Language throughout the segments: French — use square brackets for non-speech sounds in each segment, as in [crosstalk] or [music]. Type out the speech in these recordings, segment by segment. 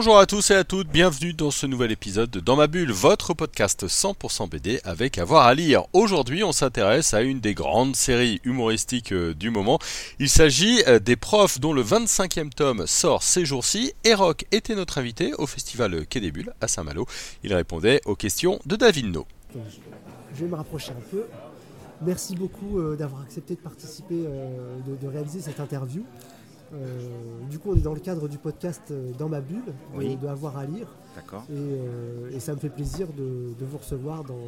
Bonjour à tous et à toutes, bienvenue dans ce nouvel épisode de Dans ma bulle, votre podcast 100% BD avec avoir à lire. Aujourd'hui, on s'intéresse à une des grandes séries humoristiques euh, du moment. Il s'agit euh, des profs dont le 25e tome sort ces jours-ci. Rock était notre invité au festival Quai des Bulles à Saint-Malo. Il répondait aux questions de David No. Je vais me rapprocher un peu. Merci beaucoup euh, d'avoir accepté de participer, de réaliser cette interview. Euh, du coup, on est dans le cadre du podcast euh, Dans ma bulle, Oui. de, Avoir à lire. D'accord. Et, euh, et ça me fait plaisir de, de vous recevoir dans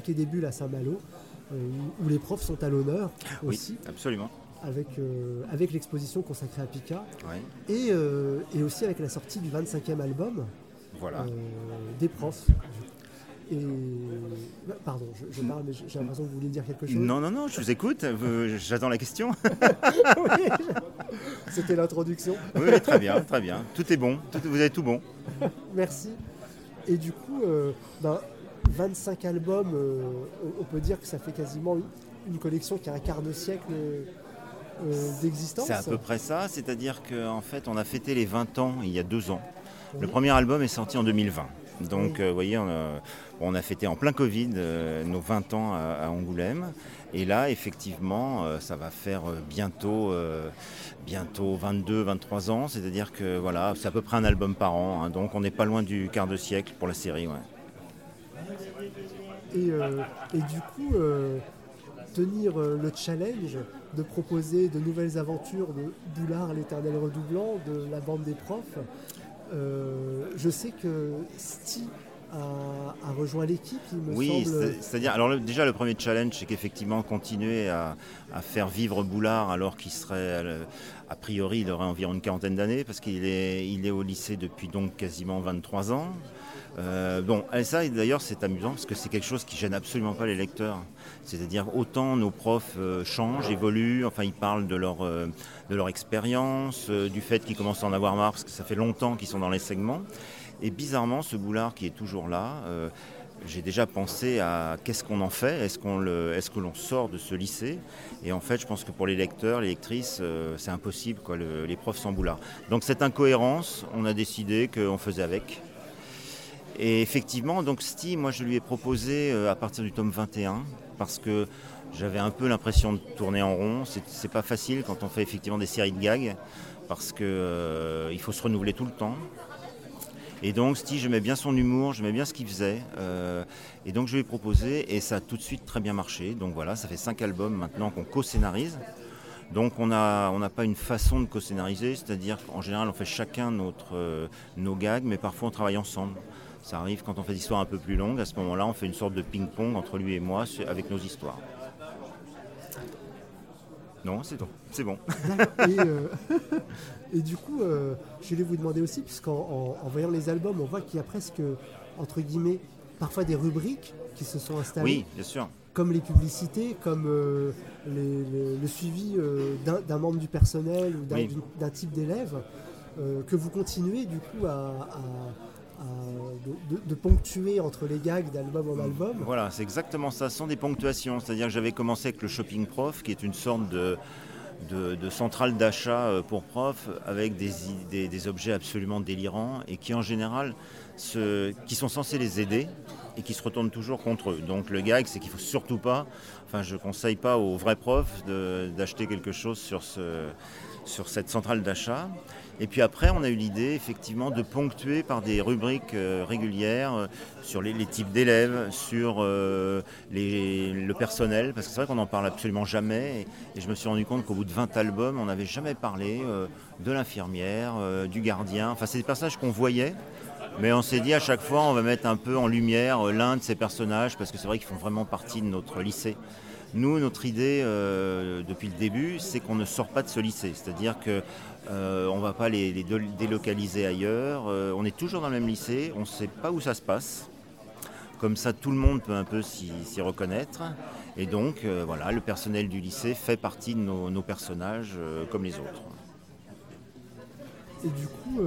Quai des Bulles à Saint-Malo, euh, où les profs sont à l'honneur Oui, aussi, absolument. avec, euh, avec l'exposition consacrée à Pika, Ouais. et, euh, et aussi avec la sortie du 25e album Voilà. euh, des profs. Et bah, pardon, je, je parle, mais j'ai l'impression que vous vouliez dire quelque chose. Non, non, non, je vous écoute. J'attends la question. [laughs] Oui. C'était l'introduction. oui, très bien, très bien. Tout est bon. Tout- vous avez tout bon. Merci. Et du coup, euh, ben, 25 albums, euh, on- peut dire que ça fait quasiment une- collection qui a un quart de siècle euh, d'existence. C'est à peu près ça. C'est-à-dire qu'en fait, on a fêté les 20 ans il y a deux ans. Le premier album est sorti en 2020. Donc, euh, vous voyez, on a, on a fêté en plein Covid euh, nos 20 ans à, à Angoulême. Et là, effectivement, euh, ça va faire euh, bientôt, euh, bientôt 22, 23 ans. C'est-à-dire que voilà, c'est à peu près un album par an. hein. donc, on n'est pas loin du quart de siècle pour la série. ouais. Et, euh, et du coup, euh, tenir euh, le challenge de proposer de nouvelles aventures de Boulard, l'éternel redoublant, de la bande des profs. Euh, je sais que Sti a, a rejoint l'équipe, il me Oui, semble. c'est- c'est-à-dire, alors le- déjà le premier challenge, c'est qu'effectivement continuer à, à faire vivre Boulard alors qu'il serait, euh, a priori, il aurait environ une quarantaine d'années parce qu'il est, il est au lycée depuis donc quasiment 23 ans. Euh, bon, ça d'ailleurs c'est amusant parce que c'est quelque chose qui gêne absolument pas les lecteurs. C'est-à-dire autant nos profs euh, changent, évoluent, enfin ils parlent de leur, euh, leur expérience, du fait qu'ils commencent à en avoir marre parce que ça fait longtemps qu'ils sont dans les segments. Et bizarrement, ce boulard qui est toujours là, j'ai déjà pensé à qu'est-ce qu'on en fait, est-ce qu'on est-ce que l'on sort de ce lycée? Et en fait, je pense que pour les lecteurs, les lectrices, c'est impossible, quoi, le- les profs sans boulard. Donc cette incohérence, on a décidé qu'on faisait avec. Et effectivement, donc Steve, moi je lui ai proposé euh, à partir du tome 21, parce que j'avais un peu l'impression de tourner en rond. C'est, pas facile quand on fait effectivement des séries de gags, parce que euh, faut se renouveler tout le temps. Et donc Steve, j'aimais bien son humour, j'aimais bien ce qu'il faisait. euh, et donc je lui ai proposé, et ça a tout de suite très bien marché. Donc voilà, ça fait cinq albums maintenant qu'on co-scénarise. Donc on n'a on pas une façon de co-scénariser, c'est-à-dire qu'en général on fait chacun notre, nos gags, mais parfois on travaille ensemble. Ça arrive quand on fait des histoires un peu plus longues, à ce moment-là on fait une sorte de ping-pong entre lui et moi avec nos histoires. Non, c'est bon. C'est bon. et, euh, [laughs] et du coup, euh, je voulais vous demander aussi, puisqu'en en, en voyant les albums, on voit qu'il y a presque, entre guillemets, parfois des rubriques qui se sont installées, Oui, bien sûr. comme les publicités, comme euh, les- les- le suivi d'un membre du personnel ou d'un Oui. type d'élève, que vous continuez du coup à- de, de- ponctuer entre les gags d'album en album. Voilà, c'est exactement ça. Sont des ponctuations. C'est-à-dire que j'avais commencé avec le Shopping Prof, qui est une sorte de, de, centrale d'achat euh, pour profs, avec des, des, objets absolument délirants et qui, en général, qui sont censés les aider et qui se retournent toujours contre eux. Donc le gag, c'est qu'il faut surtout pas, enfin je conseille pas aux vrais profs d'acheter quelque chose sur, ce, sur cette centrale d'achat. Et puis après, on a eu l'idée effectivement de ponctuer par des rubriques euh, régulières euh, sur les, types d'élèves, sur euh, le personnel, parce que c'est vrai qu'on n'en parle absolument jamais. Et, je me suis rendu compte qu'au bout de 20 albums, on n'avait jamais parlé de l'infirmière, du gardien. Enfin, c'est des personnages qu'on voyait. Mais on s'est dit à chaque fois, on va mettre un peu en lumière l'un de ces personnages, parce que c'est vrai qu'ils font vraiment partie de notre lycée. Nous, notre idée depuis le début, c'est qu'on ne sort pas de ce lycée. C'est-à-dire que euh, on ne va pas les, les dé- délocaliser ailleurs. Euh, on est toujours dans le même lycée, on ne sait pas où ça se passe. Comme ça, tout le monde peut un peu s'y reconnaître. Et donc, euh, voilà, le personnel du lycée fait partie de nos, nos personnages comme les autres. et du coup,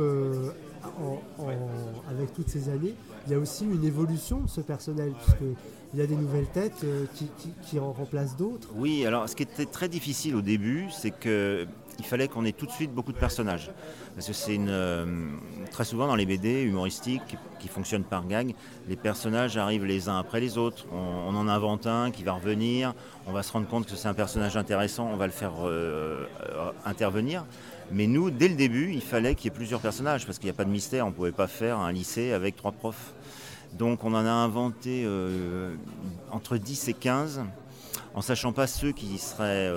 en- en- avec toutes ces années, il y a aussi une évolution de ce personnel, puisqu'il y a des nouvelles têtes qui, qui- qui en remplacent d'autres. Oui, alors ce qui était très difficile au début, c'est que il fallait qu'on ait tout de suite beaucoup de personnages. Parce que c'est une. euh, très souvent dans les BD humoristiques qui, fonctionnent par gag, les personnages arrivent les uns après les autres. On, en invente un qui va revenir, on va se rendre compte que c'est un personnage intéressant, on va le faire euh, euh, intervenir. Mais nous, dès le début, il fallait qu'il y ait plusieurs personnages, parce qu'il n'y a pas de mystère, on ne pouvait pas faire un lycée avec trois profs. Donc on en a inventé entre 10 et 15, en sachant pas ceux qui seraient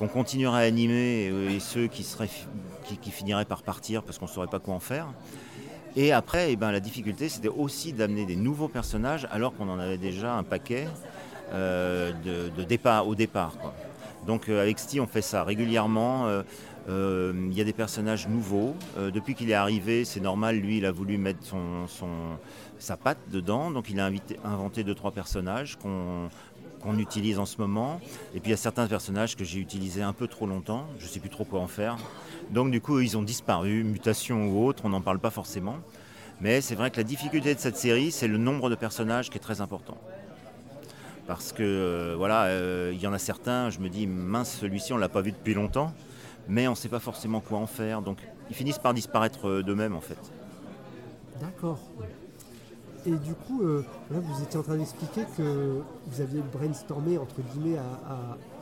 qu'on continuerait à animer et, et ceux qui, finiraient par partir parce qu'on ne saurait pas quoi en faire. Et après, eh ben, la difficulté, c'était aussi d'amener des nouveaux personnages alors qu'on en avait déjà un paquet euh, de, départ, au départ. Donc euh, avec Sty, on fait ça régulièrement. euh, euh, Il y a des personnages nouveaux. Euh, depuis qu'il est arrivé, c'est normal, lui, il a voulu mettre son, sa patte dedans. Donc il a inventé deux, trois personnages qu'on qu'on utilise en ce moment. Et puis il y a certains personnages que j'ai utilisés un peu trop longtemps. Je ne sais plus trop quoi en faire. Donc du coup, ils ont disparu, mutation ou autre, on n'en parle pas forcément. Mais c'est vrai que la difficulté de cette série, c'est le nombre de personnages qui est très important. Parce que euh, voilà, euh, il y en a certains, je me dis, mince, celui-ci, on ne l'a pas vu depuis longtemps, mais on ne sait pas forcément quoi en faire. Donc ils finissent par disparaître euh, d'eux-mêmes en fait. D'accord. Et du coup, euh, là, vous étiez en train d'expliquer que vous aviez brainstormé, entre guillemets,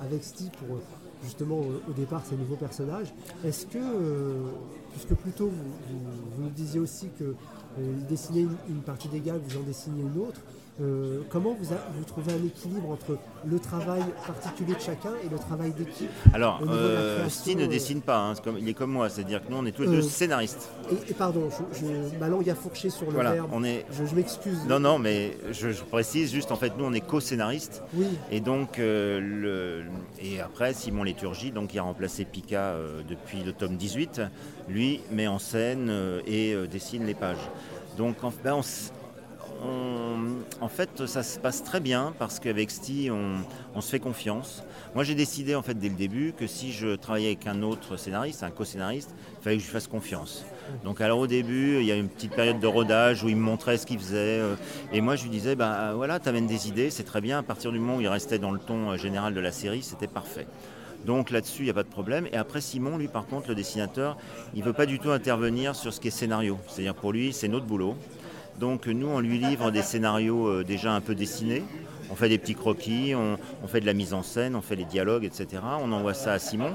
avec Steve pour euh, justement au, au départ ces nouveaux personnages. Est-ce que, euh, puisque plutôt vous, vous- vous nous disiez aussi que euh, il dessinait une, une partie des gags, vous en dessinez une autre, euh, comment vous, a- vous trouvez un équilibre entre le travail particulier de chacun et le travail d'équipe Alors, euh, Sty ne euh, dessine pas, hein, comme- il est comme moi, c'est-à-dire que nous, on est tous les Euh, deux scénaristes. et, et pardon, je, je- ma langue a fourché sur le Voilà, verbe. on est. Je, je m'excuse. Non, non, mais je, précise juste, en fait, nous, on est co-scénaristes. Oui, Et donc, le, et après, Simon Léturgie, donc, qui a remplacé Pika depuis le tome 18, lui met en scène et dessine les pages. Donc, en, ben, on en fait, ça se passe très bien parce qu'avec Sty, on, se fait confiance. Moi, j'ai décidé, en fait, dès le début, que si je travaillais avec un autre scénariste, un co-scénariste, il fallait que je lui fasse confiance. Donc, alors, au début, il y a une petite période de rodage où il me montrait ce qu'il faisait. euh, et moi, je lui disais, bah voilà, tu amènes des idées, c'est très bien. À partir du moment où il restait dans le ton euh, général de la série, c'était parfait. Donc là-dessus, il n'y a pas de problème. Et après, Simon, lui, par contre, le dessinateur, il ne veut pas du tout intervenir sur ce qui est scénario. C'est-à-dire pour lui, c'est notre boulot. Donc nous, on lui livre des scénarios euh, déjà un peu dessinés. On fait des petits croquis, on, fait de la mise en scène, on fait les dialogues, etc. On envoie ça à Simon,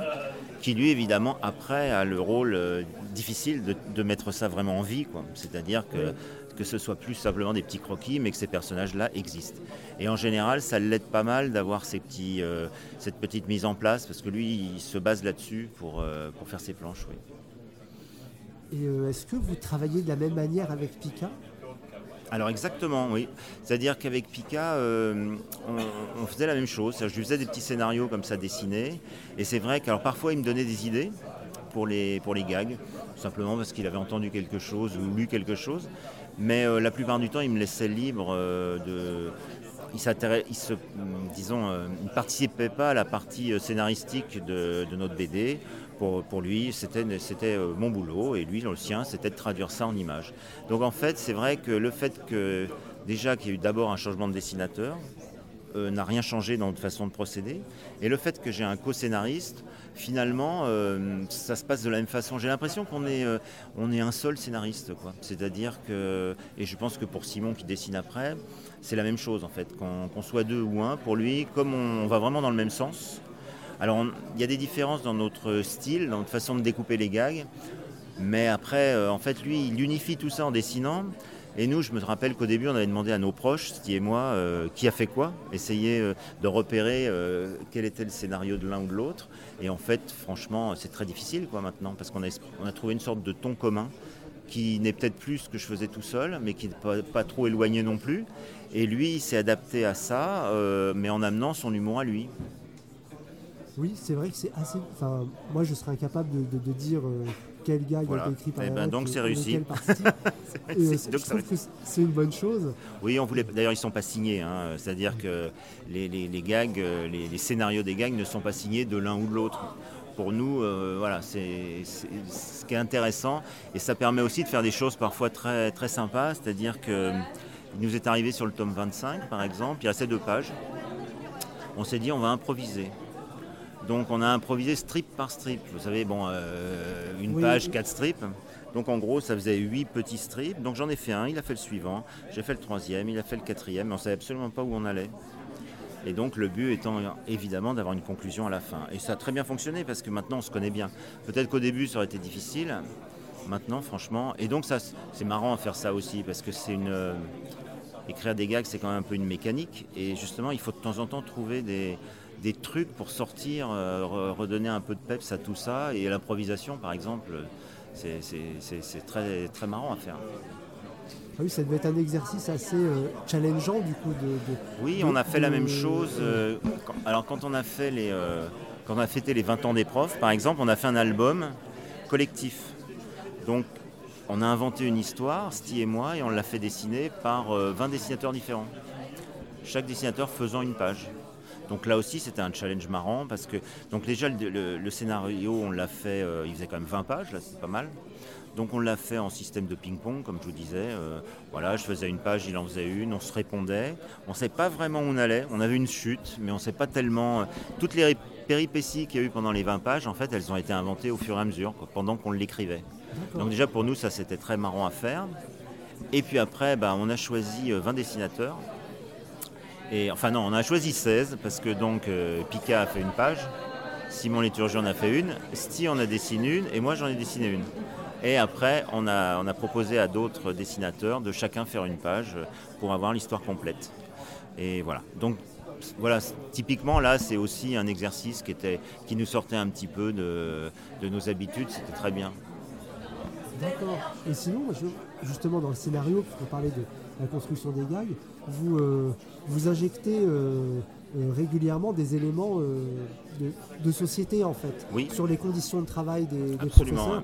qui lui, évidemment, après, a le rôle euh, difficile de, mettre ça vraiment en vie. C'est-à-dire que, que ce soit plus simplement des petits croquis, mais que ces personnages-là existent. Et en général, ça l'aide pas mal d'avoir euh, cette petite mise en place, parce que lui, il se base là-dessus pour, pour faire ses planches. Oui. Et est-ce que vous travaillez de la même manière avec Pika? Alors exactement, oui. C'est-à-dire qu'avec Pika, euh, on, faisait la même chose. Je lui faisais des petits scénarios comme ça dessinés. Et c'est vrai qu'alors parfois il me donnait des idées pour les, gags, simplement parce qu'il avait entendu quelque chose ou lu quelque chose. Mais euh, la plupart du temps, il me laissait libre euh, de. Il, ne participait pas à la partie scénaristique de notre BD. Pour, lui, c'était euh, mon boulot et lui, le sien, c'était de traduire ça en images. Donc en fait, c'est vrai que le fait que déjà qu'il y a eu d'abord un changement de dessinateur euh, n'a rien changé dans notre façon de procéder. Et le fait que j'ai un co-scénariste, finalement, euh, ça se passe de la même façon. J'ai l'impression qu'on est, un seul scénariste. C'est-à-dire que, et je pense que pour Simon qui dessine après, c'est la même chose en fait. Qu'on soit deux ou un, pour lui, comme on va vraiment dans le même sens, alors, il y a des différences dans notre style, dans notre façon de découper les gags. Mais après, euh, en fait, lui, il unifie tout ça en dessinant. Et nous, je me rappelle qu'au début, on avait demandé à nos proches, Sty et moi, euh, qui a fait quoi, essayer euh, de repérer quel était le scénario de l'un ou de l'autre. Et en fait, franchement, c'est très difficile quoi maintenant, parce qu'on a, trouvé une sorte de ton commun qui n'est peut-être plus ce que je faisais tout seul, mais qui n'est pas, pas trop éloigné non plus. Et lui, il s'est adapté à ça, mais en amenant son humour à lui. Oui, c'est vrai que c'est assez. Enfin, moi, je serais incapable de, de- de dire euh, quel gag Voilà. a été écrit par Eh ben, donc [laughs] et- c'est et réussi. Et, C'est- une bonne chose. Oui, on voulait. D'ailleurs, ils sont pas signés. hein. C'est-à-dire que les, les- les gags, euh, les, les scénarios des gags ne sont pas signés de l'un ou de l'autre. pour nous, euh, voilà, c'est ce qui est intéressant. Et ça permet aussi de faire des choses parfois très, très sympas. C'est-à-dire que il nous est arrivé sur le tome 25, par exemple, il y a ces deux pages. On s'est dit, on va improviser. Donc on a improvisé strip par strip. Vous savez, bon, euh, une page, quatre strips. Donc en gros, ça faisait huit petits strips. Donc j'en ai fait un, il a fait le suivant, j'ai fait le troisième, il a fait le quatrième, mais on ne savait absolument pas où on allait. Et donc le but étant évidemment d'avoir une conclusion à la fin. Et ça a très bien fonctionné parce que maintenant on se connaît bien. Peut-être qu'au début ça aurait été difficile. Maintenant, franchement, et donc ça, c'est marrant à faire ça aussi parce que c'est une euh, écrire des gags, c'est quand même un peu une mécanique. Et justement, il faut de temps en temps trouver des, des trucs pour sortir, euh, redonner un peu de peps à tout ça. Et l'improvisation, par exemple, c'est très, très marrant à faire. Ah oui, ça devait être un exercice assez euh, challengeant du coup. De, oui, on a fait la même chose. Euh, alors quand on a fait les, euh, quand on a fêté les 20 ans des profs, par exemple, on a fait un album collectif. Donc on a inventé une histoire, Sty et moi, et on l'a fait dessiner par 20 dessinateurs différents. Chaque dessinateur faisant une page. Donc là aussi, c'était un challenge marrant parce que donc déjà le, le scénario, on l'a fait, il faisait quand même 20 pages, là c'est pas mal. Donc on l'a fait en système de ping-pong, comme je vous disais. Euh, voilà, je faisais une page, il en faisait une, on se répondait. On ne savait pas vraiment où on allait. On avait une chute, mais on ne sait pas tellement. Euh, toutes les péripéties qu'il y a eu pendant les 20 pages, en fait, elles ont été inventées au fur et à mesure, pendant qu'on l'écrivait. Donc déjà pour nous, ça c'était très marrant à faire. Et puis après, bah, on a choisi 20 euh, dessinateurs. Et enfin non, on a choisi 16 parce que donc Pika a fait une page, Simon Léturgé en a fait une, Sty en a dessiné une et moi j'en ai dessiné une. Et après, on a, on a proposé à d'autres dessinateurs de chacun faire une page pour avoir l'histoire complète. Et voilà. Donc voilà, typiquement là, c'est aussi un exercice qui, était, qui nous sortait un petit peu de, nos habitudes. C'était très bien. D'accord. Et sinon, justement, dans le scénario, puisqu'on parlait de la construction des gags, vous, euh, vous injectez euh, euh, régulièrement des éléments de, société, en fait, oui. sur les conditions de travail des, des professeurs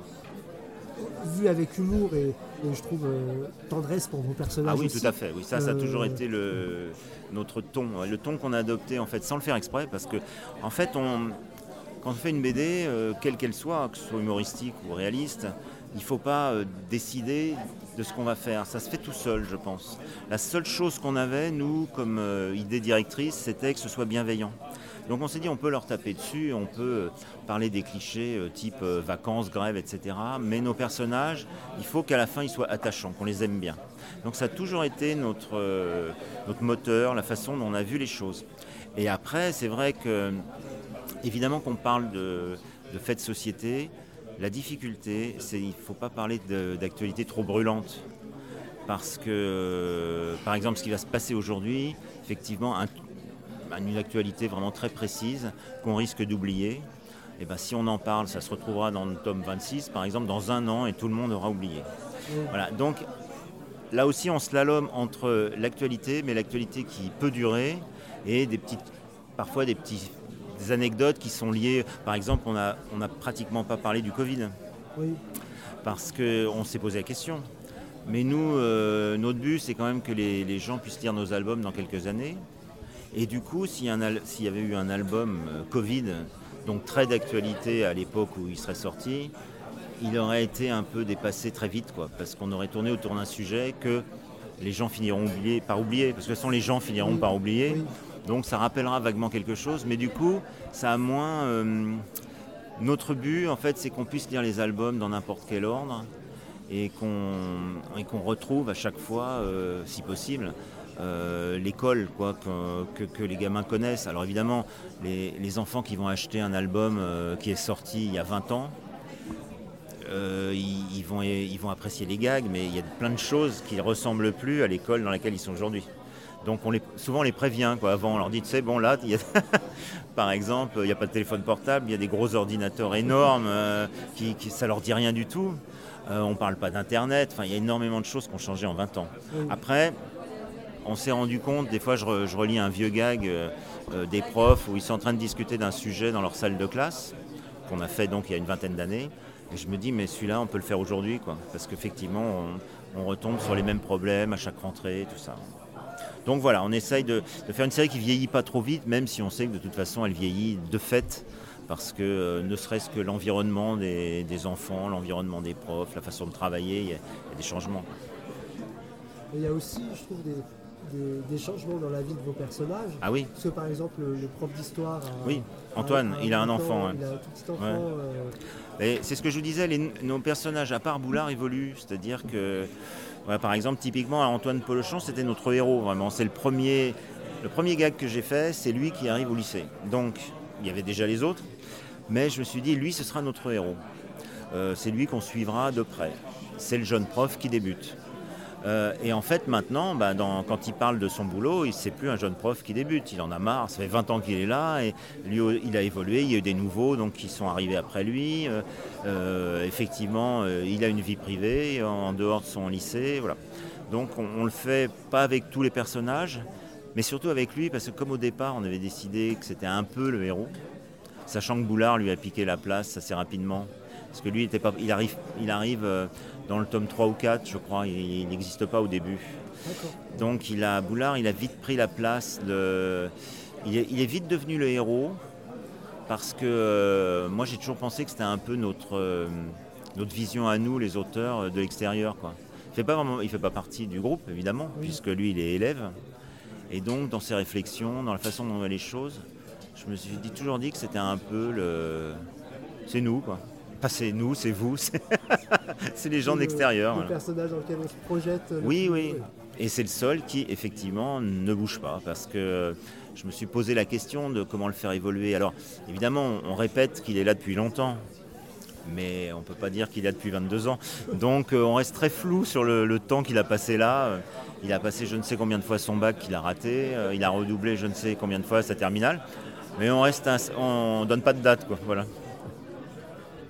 vu avec humour et, je trouve euh, tendresse pour vos personnages. Ah oui, tout à fait. Oui, ça, ça a toujours été le, notre ton, le ton qu'on a adopté en fait sans le faire exprès, parce que en fait, on, quand on fait une BD, euh, quelle qu'elle soit, que ce soit humoristique ou réaliste, il ne faut pas décider de ce qu'on va faire. Ça se fait tout seul, je pense. La seule chose qu'on avait, nous, comme idée directrice, c'était que ce soit bienveillant. Donc on s'est dit on peut leur taper dessus, on peut euh, parler des clichés euh, type euh, vacances, grève, etc. Mais nos personnages, il faut qu'à la fin ils soient attachants, qu'on les aime bien. Donc ça a toujours été notre, notre moteur, la façon dont on a vu les choses. Et après, c'est vrai que, évidemment qu'on parle de, de de société, la difficulté, c'est qu'il ne faut pas parler d'actualité trop brûlante. Parce que, par exemple, ce qui va se passer aujourd'hui, effectivement, un, une actualité vraiment très précise qu'on risque d'oublier. Et ben, si on en parle, ça se retrouvera dans le tome 26, par exemple, dans un an, et tout le monde aura oublié. Voilà, donc là aussi, on slalom entre l'actualité, mais l'actualité qui peut durer, et des petites, parfois des petites anecdotes qui sont liées. Par exemple, on n'a on a pratiquement pas parlé du Covid. Oui. Parce qu'on s'est posé la question. Mais nous, euh, notre but, c'est quand même que les, les gens puissent lire nos albums dans quelques années. Et du coup, s'il y, avait eu un album euh, Covid, donc très d'actualité à l'époque où il serait sorti, il aurait été un peu dépassé très vite, quoi, parce qu'on aurait tourné autour d'un sujet que les gens finiront par oublier, parce que façon les gens finiront par oublier, donc ça rappellera vaguement quelque chose, mais du coup, ça a moins... Euh, notre but, en fait, c'est qu'on puisse lire les albums dans n'importe quel ordre, et qu'on retrouve à chaque fois, euh, si possible, euh, l'école quoi, que, les gamins connaissent. Alors évidemment, les, enfants qui vont acheter un album qui est sorti il y a 20 ans, ils, vont, ils vont apprécier les gags, mais il y a plein de choses qui ne ressemblent plus à l'école dans laquelle ils sont aujourd'hui. Donc on les, souvent on les prévient quoi. Avant on leur dit tu sais bon là [laughs] par exemple il n'y a pas de téléphone portable, il y a des gros ordinateurs énormes qui, qui, ça leur dit rien du tout. on ne parle pas d'internet, enfin il y a énormément de choses qui ont changé en 20 ans. Après on s'est rendu compte, des fois je, relis un vieux gag euh, euh, des profs où ils sont en train de discuter d'un sujet dans leur salle de classe, qu'on a fait donc il y a une vingtaine d'années, et je me dis mais celui-là on peut le faire aujourd'hui, quoi, parce qu'effectivement on, retombe sur les mêmes problèmes à chaque rentrée, tout ça. Donc voilà, on essaye de, faire une série qui vieillit pas trop vite, même si on sait que de toute façon elle vieillit de fait parce que euh, ne serait-ce que l'environnement des, des enfants, l'environnement des profs, la façon de travailler, il y a, il y a des changements. Il y a aussi, je trouve, des, des- des changements dans la vie de vos personnages. Ah oui, Parce que par exemple, le, le prof d'histoire. a- Oui, Antoine, il a un enfant. Il a un tout petit enfant. Ouais. euh, Et c'est ce que je vous disais, les- nos personnages, à part Boulard, évoluent. C'est-à-dire que, par exemple, typiquement, Antoine Polochon, c'était notre héros, vraiment. C'est le premier, le premier gag que j'ai fait, c'est lui qui arrive au lycée. Donc, il y avait déjà les autres, mais je me suis dit, lui, ce sera notre héros. Euh, c'est lui qu'on suivra de près. C'est le jeune prof qui débute. Euh, et en fait, maintenant, bah, quand il parle de son boulot, il c'est plus un jeune prof qui débute. Il en a marre. Ça fait 20 ans qu'il est là et lui, il a évolué. Il y a eu des nouveaux donc, qui sont arrivés après lui. Euh, euh, effectivement, il a une vie privée en dehors de son lycée. Voilà. Donc, on, le fait pas avec tous les personnages, mais surtout avec lui, parce que comme au départ, on avait décidé que c'était un peu le héros, sachant que Boulard lui a piqué la place assez rapidement. Parce que lui, il, arrive, il arrive dans le tome 3 ou 4, je crois, il il n'existe pas au début. Donc il a, Boulard, il a vite pris la place de... Il est, il est vite devenu le héros, parce que euh, moi j'ai toujours pensé que c'était un peu notre, euh, notre vision à nous, les auteurs, euh, de l'extérieur. quoi. Il ne fait, pas vraiment- il fait pas partie du groupe, évidemment, Oui. puisque lui, il est élève. Et donc, dans ses réflexions, dans la façon dont on voit les choses, je me suis dit, toujours dit que c'était un peu le... C'est nous, quoi. Pas c'est nous, c'est vous, c'est [laughs] les gens de le- l'extérieur. Le voilà. personnage dans lequel on se projette. le Oui, oui. Et c'est le seul qui, effectivement, ne bouge pas. Parce que je me suis posé la question de comment le faire évoluer. Alors, évidemment, on répète qu'il est là depuis longtemps. Mais on ne peut pas dire qu'il est là depuis 22 ans. Donc, euh, on reste très flou sur le, le temps qu'il a passé là. Euh, Il a passé je ne sais combien de fois son bac qu'il a raté. Euh, Il a redoublé je ne sais combien de fois sa terminale. Mais on reste, ins- on donne pas de date, quoi. Voilà.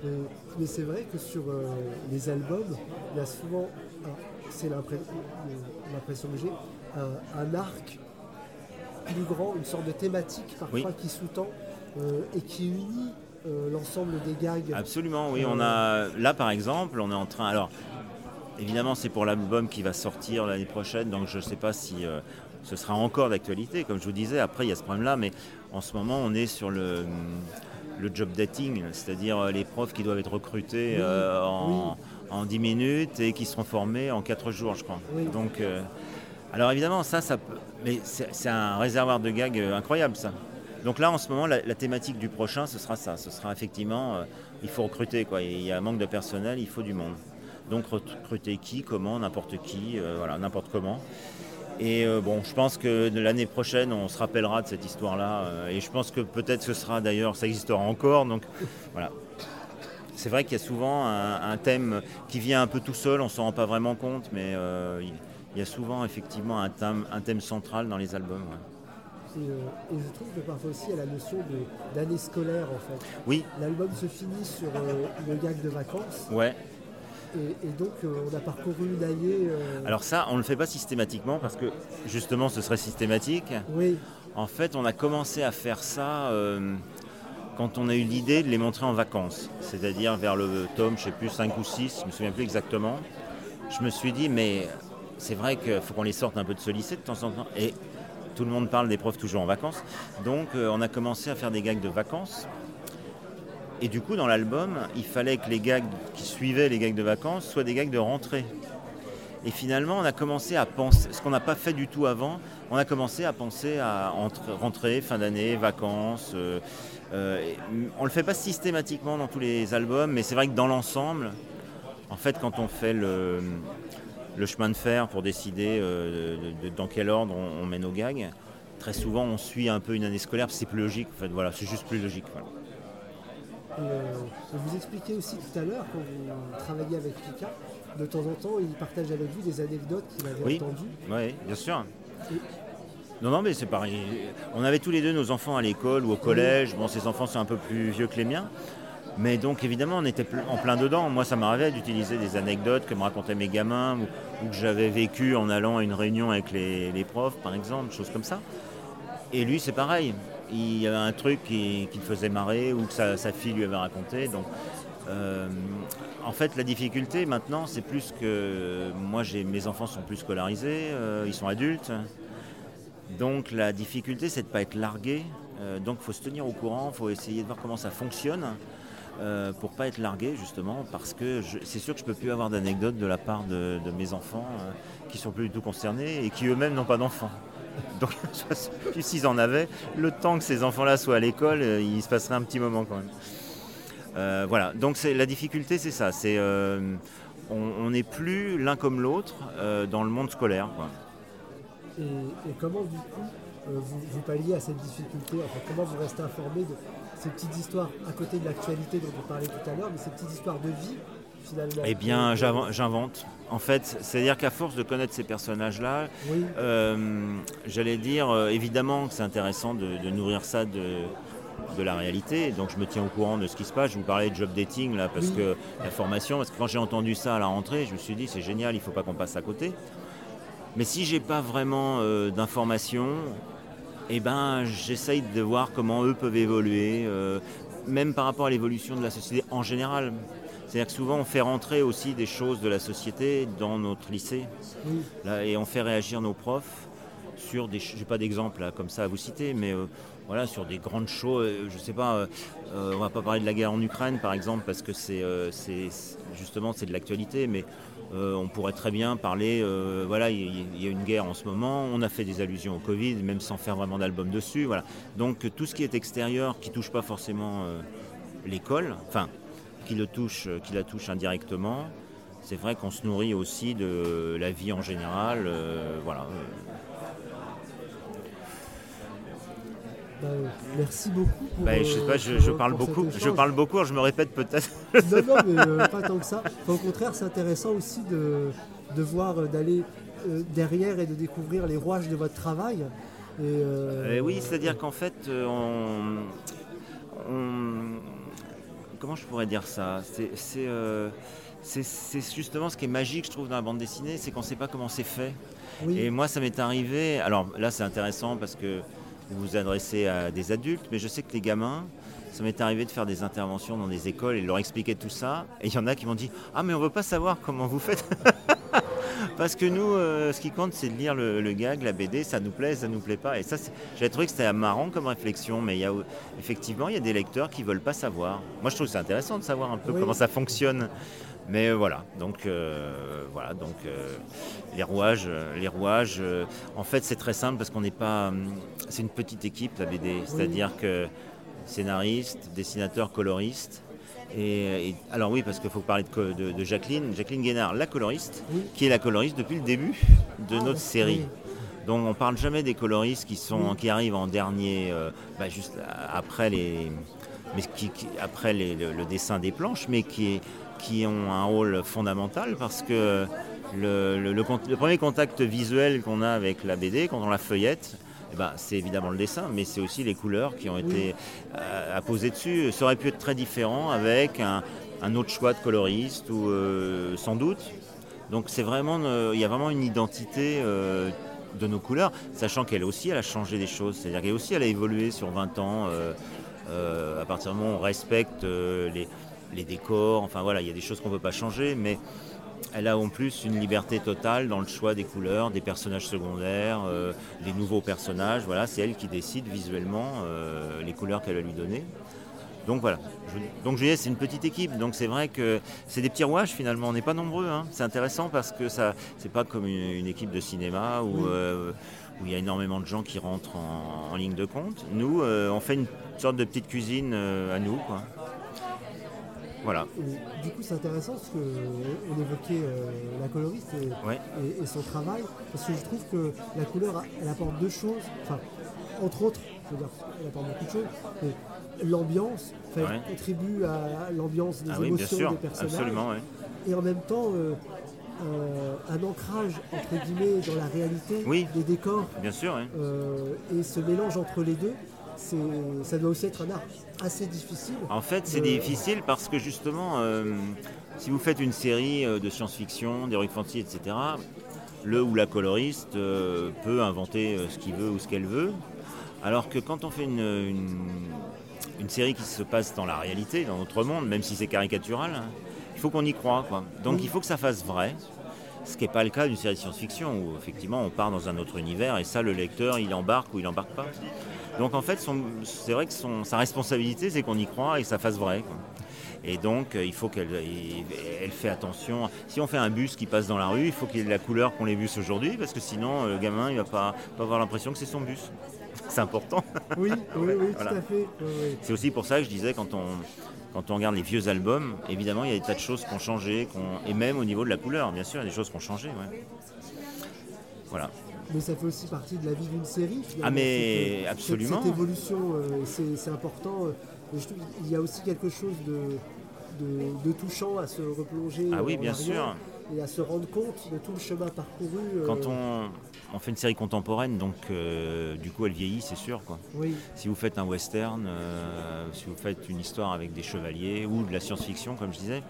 Euh, mais c'est vrai que sur euh, les albums, il y a souvent, c'est l'impression que j'ai, un, un arc plus grand, une sorte de thématique parfois qui sous-tend euh, et qui unit l'ensemble des gags. Absolument, oui. On a là par exemple, on est en train. Alors, évidemment, c'est pour l'album qui va sortir l'année prochaine, donc je ne sais pas si ce sera encore d'actualité. Comme je vous disais, après il y a ce problème-là, mais en ce moment, on est sur le le job dating, c'est-à-dire euh, les profs qui doivent être recrutés Oui, euh, en, oui. en 10 minutes et qui seront formés en 4 jours, je crois. Oui. Donc, euh, alors évidemment, ça, ça peut- mais c'est un réservoir de gags incroyable, ça. Donc là, en ce moment, la, la thématique du prochain, ce sera ça. Ce sera effectivement, euh, il faut recruter, quoi. Il y a un manque de personnel, il faut du monde. Donc recruter qui, comment, n'importe qui, voilà, n'importe comment. Et euh, bon, je pense que l'année prochaine, on se rappellera de cette histoire-là. euh, et je pense que peut-être ce sera d'ailleurs, ça existera encore. Donc voilà. C'est vrai qu'il y a souvent un, un thème qui vient un peu tout seul, on ne s'en rend pas vraiment compte, mais euh, il il y a souvent effectivement un thème, un thème central dans les albums. ouais. Et, et je trouve que parfois aussi a la notion d'année scolaire en fait. Oui, L'album se finit sur le gag de vacances ouais. Et, et donc euh, on a parcouru une année. euh, Alors ça, on ne le fait pas systématiquement parce que justement ce serait systématique. oui, En fait, on a commencé à faire ça euh, quand on a eu l'idée de les montrer en vacances. C'est-à-dire vers le tome, je sais plus, 5 ou 6, je me souviens plus exactement. Je me suis dit, mais c'est vrai qu'il faut qu'on les sorte un peu de ce lycée de temps en temps. Et tout le monde parle des profs toujours en vacances. Donc on a commencé à faire des gags de vacances. Et du coup, dans l'album, il fallait que les gags qui suivaient les gags de vacances soient des gags de rentrée. Et finalement, on a commencé à penser, ce qu'on n'a pas fait du tout avant, on a commencé à penser à entre- rentrée, fin d'année, vacances. euh, euh, on ne le fait pas systématiquement dans tous les albums, mais c'est vrai que dans l'ensemble, en fait, quand on fait le, chemin de fer pour décider euh, dans quel ordre on, on met nos gags, très souvent on suit un peu une année scolaire, c'est plus logique. En fait, voilà, c'est juste plus logique. voilà. Euh, vous expliquez aussi tout à l'heure, quand vous travaillez avec Pika, de temps en temps, il partage avec vous des anecdotes qu'il avait Oui. entendues. Oui, bien sûr. Et- Non, non, mais c'est pareil. On avait tous les deux nos enfants à l'école ou au collège. Bon, ces enfants sont un peu plus vieux que les miens. Mais donc, évidemment, on était en plein dedans. Moi, ça m'arrivait d'utiliser des anecdotes que me racontaient mes gamins ou, ou que j'avais vécu en allant à une réunion avec les, les profs, par exemple, choses comme ça. Et lui, c'est pareil. Il y avait un truc qui, le faisait marrer ou que sa, fille lui avait raconté. Euh, en fait, la difficulté maintenant, c'est plus que moi, mes enfants sont plus scolarisés, euh, ils sont adultes. Donc la difficulté, c'est de ne pas être largué. Euh, donc il faut se tenir au courant, il faut essayer de voir comment ça fonctionne pour pas être largué justement, parce que c'est sûr que je peux plus avoir d'anecdotes de la part de, mes enfants qui sont plus du tout concernés et qui eux-mêmes n'ont pas d'enfants. Donc [laughs] s'ils en avaient, le temps que ces enfants-là soient à l'école, il se passerait un petit moment quand même. voilà, donc la difficulté c'est ça, c'est on n'est plus l'un comme l'autre dans le monde scolaire. Et, comment du coup euh, vous, palliez à cette difficulté enfin, Comment vous restez informé de ces petites histoires à côté de l'actualité dont on parlait tout à l'heure, mais ces petites histoires de vie Eh bien, j'invente. En fait, c'est-à-dire qu'à force de connaître ces personnages-là, euh, j'allais dire, euh, évidemment que c'est intéressant de, nourrir ça de, de la réalité. Donc je me tiens au courant de ce qui se passe. Je vous parlais de job dating là parce que la formation, parce que quand j'ai entendu ça à la rentrée, je me suis dit c'est génial, il ne faut pas qu'on passe à côté. Mais si j'ai pas vraiment euh, d'informations, eh ben, j'essaye de voir comment eux peuvent évoluer, euh, même par rapport à l'évolution de la société en général. C'est-à-dire que souvent on fait rentrer aussi des choses de la société dans notre lycée. et on fait réagir nos profs sur des. J'ai pas d'exemple comme ça à vous citer, mais euh, voilà, sur des grandes choses. Je sais pas, on va pas parler de la guerre en Ukraine par exemple, parce que c'est justement c'est de l'actualité, mais euh, on pourrait très bien parler, euh, voilà, il y, a une guerre en ce moment, on a fait des allusions au Covid, même sans faire vraiment d'album dessus. Voilà. Donc tout ce qui est extérieur, qui ne touche pas forcément euh, l'école, enfin, qui, le touche, qui la touche indirectement, c'est vrai qu'on se nourrit aussi de la vie en général. voilà. Bah, merci beaucoup. Bah, je sais pas, je, parle beaucoup, je parle beaucoup, je me répète peut-être. [laughs] non, non, mais euh, pas tant que ça. au contraire, c'est intéressant aussi de, de voir, euh, d'aller euh, derrière et de découvrir les rouages de votre travail. Et, oui, c'est-à-dire qu'en fait, on, comment je pourrais dire ça? C'est c'est justement ce qui est magique, je trouve, dans la bande dessinée, c'est qu'on ne sait pas comment c'est fait. Et moi, ça m'est arrivé. Alors là, c'est intéressant parce que vous vous adressez à des adultes, mais je sais que les gamins, ça m'est arrivé de faire des interventions dans des écoles et de leur expliquer tout ça. Et il y en a qui m'ont dit Ah, mais on ne veut pas savoir comment vous faites. Parce que nous, euh, ce qui compte, c'est de lire le, gag, la BD, ça nous plaît, ça nous plaît pas. Et ça, j'ai trouvé que c'était marrant comme réflexion, mais il y a, effectivement, il y a des lecteurs qui veulent pas savoir. Moi, je trouve c'est intéressant de savoir un peu comment ça fonctionne. Mais euh, voilà, donc euh, voilà, donc euh, les rouages, les rouages. en fait, c'est très simple parce qu'on n'est pas, c'est une petite équipe la BD, c'est-à-dire que scénariste, dessinateur, coloriste. Et, alors oui, parce qu'il faut parler de, Jacqueline, Jacqueline Guénard, la coloriste, qui est la coloriste depuis le début de ah, notre série. Donc on parle jamais des coloristes qui sont qui arrivent en dernier, bah, juste après les, mais qui, après le, le, dessin des planches, mais qui est qui ont un rôle fondamental parce que le, premier contact visuel qu'on a avec la BD, quand on la feuillette, eh ben, c'est évidemment le dessin, mais c'est aussi les couleurs qui ont été euh, apposées dessus. Ça aurait pu être très différent avec un, autre choix de coloriste, ou euh, sans doute. Donc c'est vraiment, euh, il y a vraiment une identité de nos couleurs, sachant qu'elle aussi, elle a changé des choses. C'est-à-dire qu'elle aussi, elle a évolué sur 20 ans. à partir du moment où on respecte les, les décors, enfin voilà, il y a des choses qu'on ne peut pas changer, mais elle a en plus une liberté totale dans le choix des couleurs, des personnages secondaires, euh, les nouveaux personnages. Voilà, c'est elle qui décide visuellement euh, les couleurs qu'elle va lui donner. Donc voilà. donc je c'est une petite équipe. Donc c'est vrai que c'est des petits rouages finalement. On n'est pas nombreux. Hein. C'est intéressant parce que ça, c'est pas comme une, équipe de cinéma où, euh, où il y a énormément de gens qui rentrent en, ligne de compte. Nous, on fait une sorte de petite cuisine à nous. Quoi. Voilà. du coup, c'est intéressant parce qu'on évoquait euh, la coloriste et, son travail, parce que je trouve que la couleur, elle apporte deux choses. Enfin, entre autres, je veux dire, elle apporte beaucoup de choses. l'ambiance, elle contribue à l'ambiance des ah émotions des personnages. Absolument, et en même temps, euh, euh, un ancrage entre guillemets dans la réalité des décors. Bien sûr. et ce mélange entre les deux, ça doit aussi être un art assez difficile. En fait, c'est difficile parce que justement, euh, si vous faites une série euh, de science-fiction, d'heroic fantasy, etc., le ou la coloriste euh, peut inventer ce qu'il veut ou ce qu'elle veut. Alors que quand on fait une, une, série qui se passe dans la réalité, dans notre monde, même si c'est caricatural, hein, il faut qu'on y croit. Quoi. Donc il faut que ça fasse vrai. Ce qui n'est pas le cas d'une série de science-fiction où effectivement on part dans un autre univers et ça le lecteur il embarque ou il embarque pas. Donc en fait c'est vrai que son, sa responsabilité c'est qu'on y croit et que ça fasse vrai. Et donc euh, il faut qu'elle elle fait attention. Si on fait un bus qui passe dans la rue, il faut qu'il ait la couleur qu'ont les bus aujourd'hui parce que sinon euh, le gamin il va pas, pas avoir l'impression que c'est son bus. C'est important. Oui, oui, [laughs] oui, tout à fait. C'est aussi pour ça que je disais quand on, quand on regarde les vieux albums, évidemment, il y a des tas de choses qui ont changé, et même au niveau de la couleur, bien sûr, il y a des choses qui ont changé. Voilà. Mais ça fait aussi partie de la vie d'une série. Ah mais absolument. Cette, évolution, euh, c'est important. Il y a aussi quelque chose de, de, touchant à se replonger. Ah oui, bien sûr. Et à se rendre compte de tout le chemin parcouru. Euh, quand on, on, fait une série contemporaine, donc euh, du coup elle vieillit, c'est sûr. Quoi. Oui. Si vous faites un western, si vous faites une histoire avec des chevaliers ou de la science-fiction, comme je disais,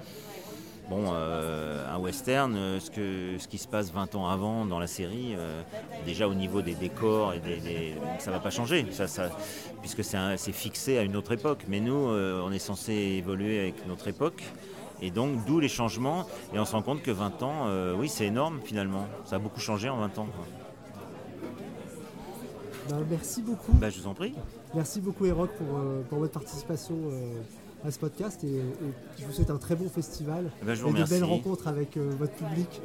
Bon, euh, un western, euh, ce, que, ce qui se passe 20 ans avant dans la série, euh, déjà au niveau des décors, et des, ça ne va pas changer, ça, ça, puisque c'est fixé à une autre époque. Mais nous, on est censé évoluer avec notre époque. Et donc, d'où les changements. Et on se rend compte que 20 ans, oui, c'est énorme finalement. Ça a beaucoup changé en 20 ans. Bah, merci beaucoup. Bah, je vous en prie. Merci beaucoup, Eroc, pour, pour votre participation à ce podcast et, je vous souhaite un très bon festival eh ben, et de belles rencontres avec euh, votre public.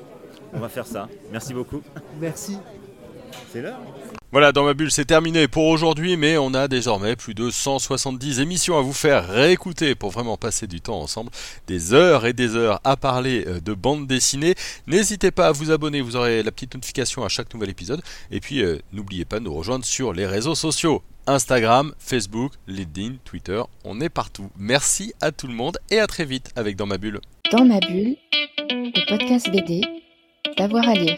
On va faire ça. Merci beaucoup. Merci. C'est l'heure. Voilà, dans ma bulle, c'est terminé pour aujourd'hui, mais on a désormais plus de 170 émissions à vous faire réécouter pour vraiment passer du temps ensemble, des heures et des heures à parler euh, de bande dessinée. N'hésitez pas à vous abonner, vous aurez la petite notification à chaque nouvel épisode. Et puis, euh, n'oubliez pas de nous rejoindre sur les réseaux sociaux. Instagram, Facebook, LinkedIn, Twitter, on est partout. Merci à tout le monde et à très vite avec Dans ma bulle. Dans ma bulle, le podcast BD, d'avoir à lire.